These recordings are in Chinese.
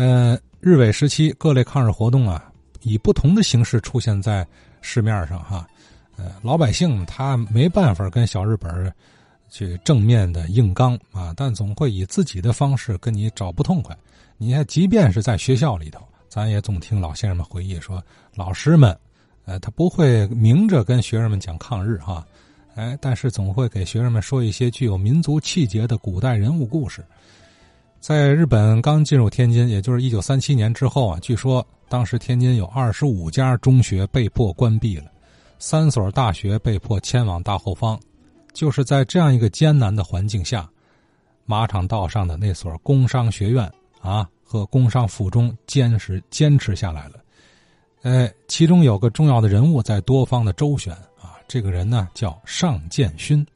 呃，日伪时期各类抗日活动啊，以不同的形式出现在市面上哈。呃，老百姓他没办法跟小日本去正面的硬刚啊，但总会以自己的方式跟你找不痛快。你看，即便是在学校里头，咱也总听老先生们回忆说，老师们，呃，他不会明着跟学生们讲抗日哈，哎，但是总会给学生们说一些具有民族气节的古代人物故事。在日本刚进入天津，也就是一九三七年之后啊，据说当时天津有二十五家中学被迫关闭了。三所大学被迫迁往大后方，就是在这样一个艰难的环境下，马场道上的那所工商学院啊和工商附中坚持坚持下来了。哎，其中有个重要的人物在多方的周旋啊，这个人呢叫尚建勋。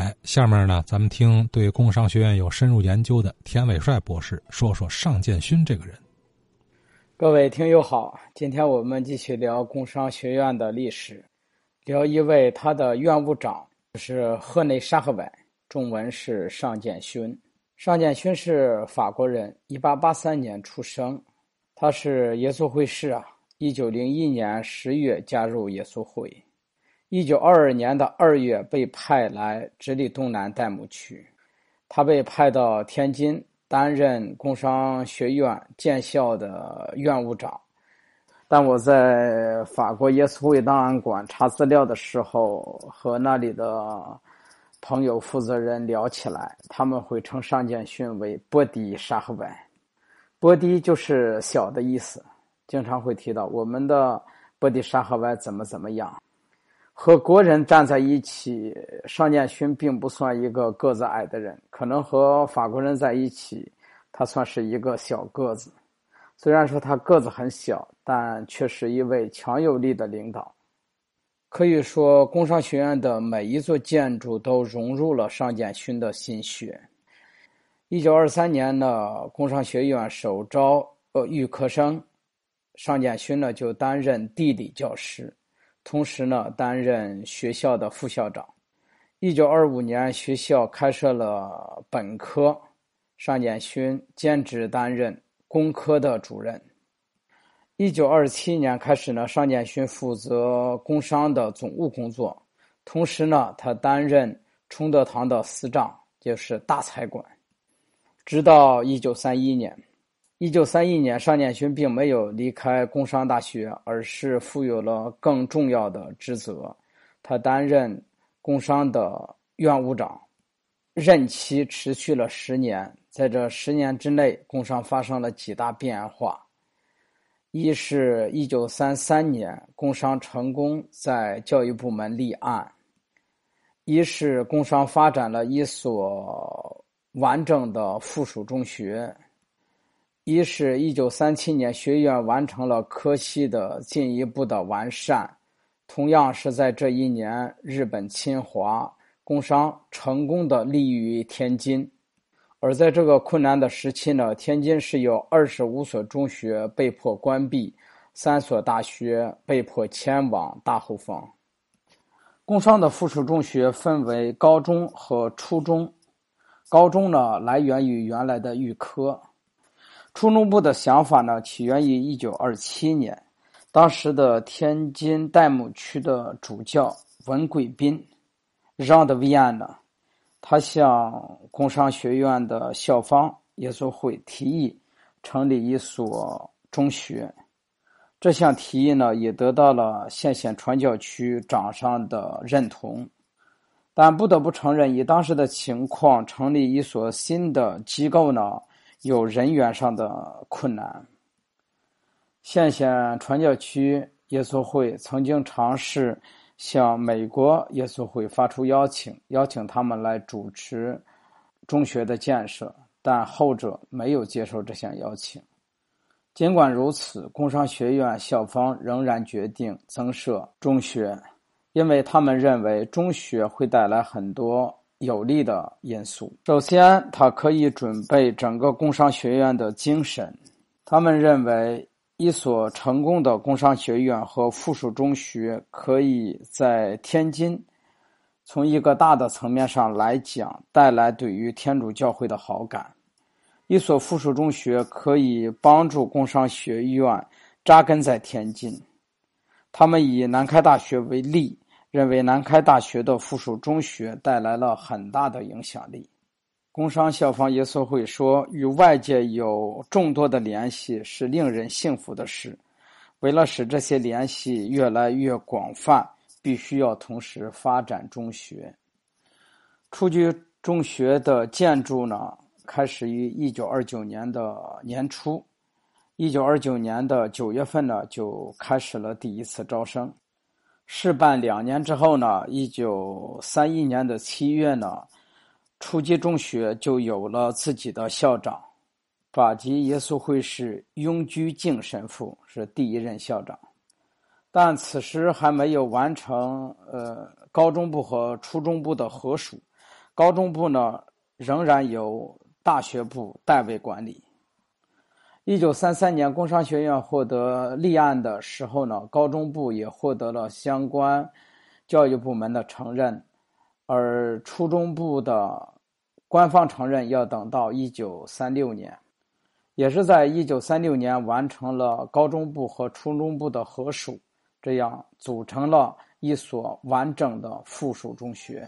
哎，下面呢咱们听对工商学院有深入研究的田伟帅博士说说尚建勋这个人。各位听友好，今天我们继续聊工商学院的历史，聊一位他的院务长，是河内沙河外，中文是尚建勋。尚建勋是法国人，一八八三年出生，他是耶稣会士啊。一九零一年十月加入耶稣会，一九二二年的二月被派来直隶东南代牧区，他被派到天津。担任工商学院建校的院务长，但我在法国耶稣会档案馆查资料的时候，和那里的朋友负责人聊起来，他们会称上建勋为波迪沙赫外，波迪就是小的意思，经常会提到我们的波迪沙赫外怎么怎么样。和国人站在一起，尚建勋并不算一个个子矮的人，可能和法国人在一起，他算是一个小个子。虽然说他个子很小，但却是一位强有力的领导。可以说，工商学院的每一座建筑都融入了尚建勋的心血。一九二三年呢，工商学院首招呃预科生，尚建勋呢就担任地理教师。同时呢，担任学校的副校长。一九二五年，学校开设了本科，尚建勋兼职担任工科的主任。一九二七年开始呢，尚建勋负责工商的总务工作，同时呢，他担任崇德堂的司长，就是大财管。直到一九三一年。一九三一年，尚建勋并没有离开工商大学，而是负有了更重要的职责。他担任工商的院务长，任期持续了十年。在这十年之内，工商发生了几大变化：一是一九三三年，工商成功在教育部门立案；一是工商发展了一所完整的附属中学。一是一九三七年，学院完成了科系的进一步的完善。同样是在这一年，日本侵华，工商成功的立于天津。而在这个困难的时期呢，天津是有二十五所中学被迫关闭，三所大学被迫迁往大后方。工商的附属中学分为高中和初中，高中呢来源于原来的预科。初中部的想法呢，起源于一九二七年，当时的天津代牧区的主教文贵宾让的维安呢，他向工商学院的校方耶稣会提议成立一所中学。这项提议呢，也得到了县县传教区长上的认同。但不得不承认，以当时的情况，成立一所新的机构呢。有人员上的困难。县县传教区耶稣会曾经尝试向美国耶稣会发出邀请，邀请他们来主持中学的建设，但后者没有接受这项邀请。尽管如此，工商学院校方仍然决定增设中学，因为他们认为中学会带来很多。有利的因素。首先，它可以准备整个工商学院的精神。他们认为，一所成功的工商学院和附属中学可以在天津，从一个大的层面上来讲，带来对于天主教会的好感。一所附属中学可以帮助工商学院扎根在天津。他们以南开大学为例，认为南开大学的附属中学带来了很大的影响力。工商校方耶稣会说：“与外界有众多的联系是令人幸福的事。为了使这些联系越来越广泛，必须要同时发展中学。初级中学的建筑呢？”开始于一九二九年的年初，一九二九年的九月份呢，就开始了第一次招生。试办两年之后呢，一九三一年的七月呢，初级中学就有了自己的校长，法籍耶稣会士雍居敬神父是第一任校长，但此时还没有完成呃高中部和初中部的合署，高中部呢仍然由。大学部代为管理。一九三三年，工商学院获得立案的时候呢，高中部也获得了相关教育部门的承认，而初中部的官方承认要等到一九三六年，也是在一九三六年完成了高中部和初中部的合署，这样组成了一所完整的附属中学。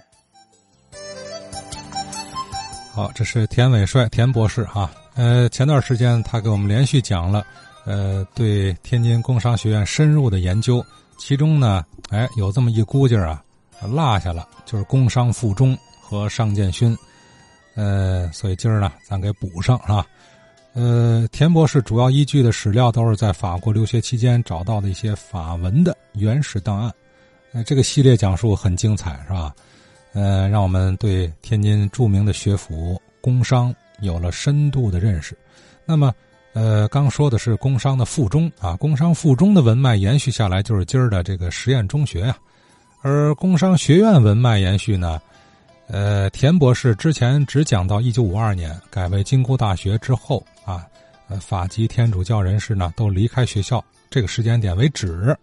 好，这是田伟帅田博士哈。呃，前段时间他给我们连续讲了，呃，对天津工商学院深入的研究，其中呢，哎，有这么一估计啊，落下了，就是工商附中和尚建勋。呃，所以今儿呢，咱给补上啊。呃，田博士主要依据的史料都是在法国留学期间找到的一些法文的原始档案。呃，这个系列讲述很精彩，是吧？呃，让我们对天津著名的学府工商有了深度的认识。那么，呃，刚说的是工商的附中啊，工商附中的文脉延续下来就是今儿的这个实验中学呀。而工商学院文脉延续呢，呃，田博士之前只讲到一九五二年改为金姑大学之后啊，呃，法籍天主教人士呢都离开学校这个时间点为止。